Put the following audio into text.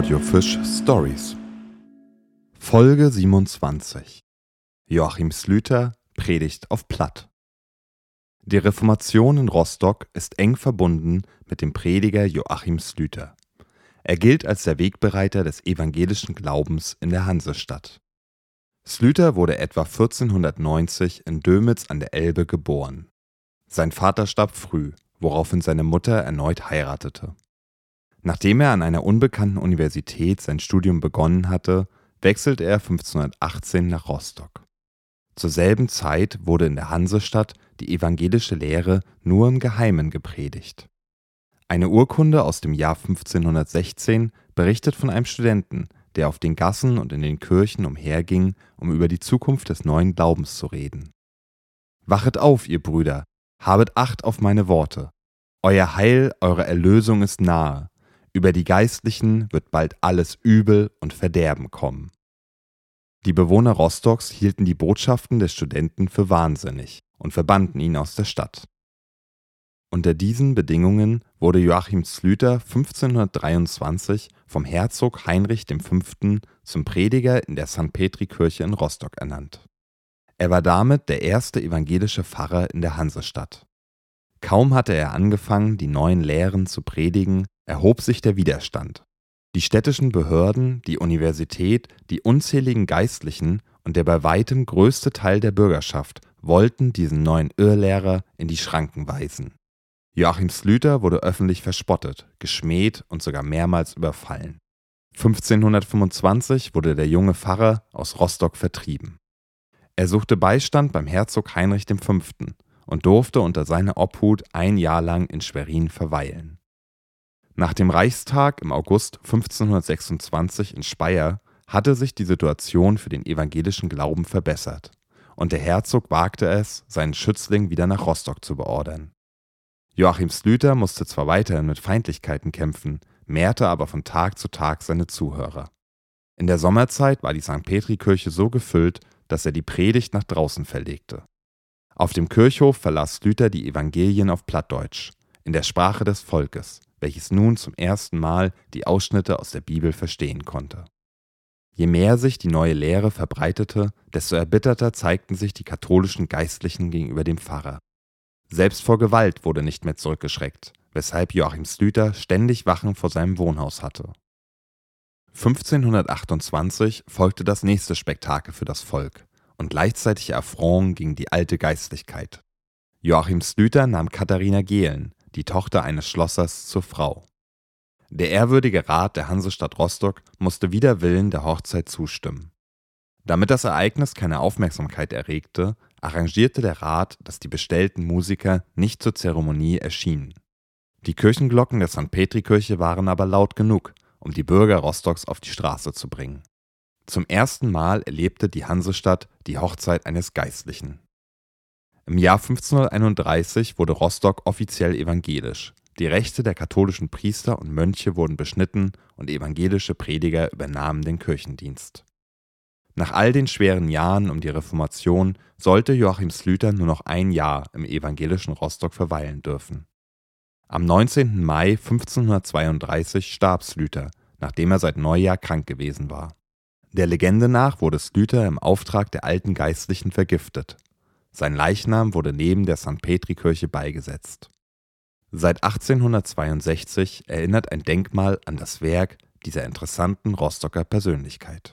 Audiofisch Stories. Folge 27. Joachim Slüter predigt auf Platt. Die Reformation in Rostock ist eng verbunden mit dem Prediger Joachim Slüter. Er gilt als der Wegbereiter des evangelischen Glaubens in der Hansestadt. Slüter wurde etwa 1490 in Dömitz an der Elbe geboren. Sein Vater starb früh, woraufhin seine Mutter erneut heiratete. Nachdem er an einer unbekannten Universität sein Studium begonnen hatte, wechselte er 1518 nach Rostock. Zur selben Zeit wurde in der Hansestadt die evangelische Lehre nur im Geheimen gepredigt. Eine Urkunde aus dem Jahr 1516 berichtet von einem Studenten, der auf den Gassen und in den Kirchen umherging, um über die Zukunft des neuen Glaubens zu reden. Wachet auf, ihr Brüder, habet Acht auf meine Worte. Euer Heil, eure Erlösung ist nahe. Über die Geistlichen wird bald alles Übel und Verderben kommen. Die Bewohner Rostocks hielten die Botschaften des Studenten für wahnsinnig und verbannten ihn aus der Stadt. Unter diesen Bedingungen wurde Joachim Slüter 1523 vom Herzog Heinrich V. zum Prediger in der St. Petri-Kirche in Rostock ernannt. Er war damit der erste evangelische Pfarrer in der Hansestadt. Kaum hatte er angefangen, die neuen Lehren zu predigen, erhob sich der Widerstand. Die städtischen Behörden, die Universität, die unzähligen Geistlichen und der bei weitem größte Teil der Bürgerschaft wollten diesen neuen Irrlehrer in die Schranken weisen. Joachim Slüter wurde öffentlich verspottet, geschmäht und sogar mehrmals überfallen. 1525 wurde der junge Pfarrer aus Rostock vertrieben. Er suchte Beistand beim Herzog Heinrich V. und durfte unter seiner Obhut ein Jahr lang in Schwerin verweilen. Nach dem Reichstag im August 1526 in Speyer hatte sich die Situation für den evangelischen Glauben verbessert, und der Herzog wagte es, seinen Schützling wieder nach Rostock zu beordern. Joachim Slüter musste zwar weiterhin mit Feindlichkeiten kämpfen, mehrte aber von Tag zu Tag seine Zuhörer. In der Sommerzeit war die St. Petri-Kirche so gefüllt, dass er die Predigt nach draußen verlegte. Auf dem Kirchhof verlas Slüter die Evangelien auf Plattdeutsch, in der Sprache des Volkes, welches nun zum ersten Mal die Ausschnitte aus der Bibel verstehen konnte. Je mehr sich die neue Lehre verbreitete, desto erbitterter zeigten sich die katholischen Geistlichen gegenüber dem Pfarrer. Selbst vor Gewalt wurde nicht mehr zurückgeschreckt, weshalb Joachim Slüter ständig Wachen vor seinem Wohnhaus hatte. 1528 folgte das nächste Spektakel für das Volk und gleichzeitig Affront gegen die alte Geistlichkeit. Joachim Slüter nahm Katharina Gehlen, die Tochter eines Schlossers, zur Frau. Der ehrwürdige Rat der Hansestadt Rostock musste wider Willen der Hochzeit zustimmen. Damit das Ereignis keine Aufmerksamkeit erregte, arrangierte der Rat, dass die bestellten Musiker nicht zur Zeremonie erschienen. Die Kirchenglocken der St. Petrikirche waren aber laut genug, um die Bürger Rostocks auf die Straße zu bringen. Zum ersten Mal erlebte die Hansestadt die Hochzeit eines Geistlichen. Im Jahr 1531 wurde Rostock offiziell evangelisch. Die Rechte der katholischen Priester und Mönche wurden beschnitten und evangelische Prediger übernahmen den Kirchendienst. Nach all den schweren Jahren um die Reformation sollte Joachim Slüter nur noch ein Jahr im evangelischen Rostock verweilen dürfen. Am 19. Mai 1532 starb Slüter, nachdem er seit Neujahr krank gewesen war. Der Legende nach wurde Slüter im Auftrag der alten Geistlichen vergiftet. Sein Leichnam wurde neben der St. Petri-Kirche beigesetzt. Seit 1862 erinnert ein Denkmal an das Werk dieser interessanten Rostocker Persönlichkeit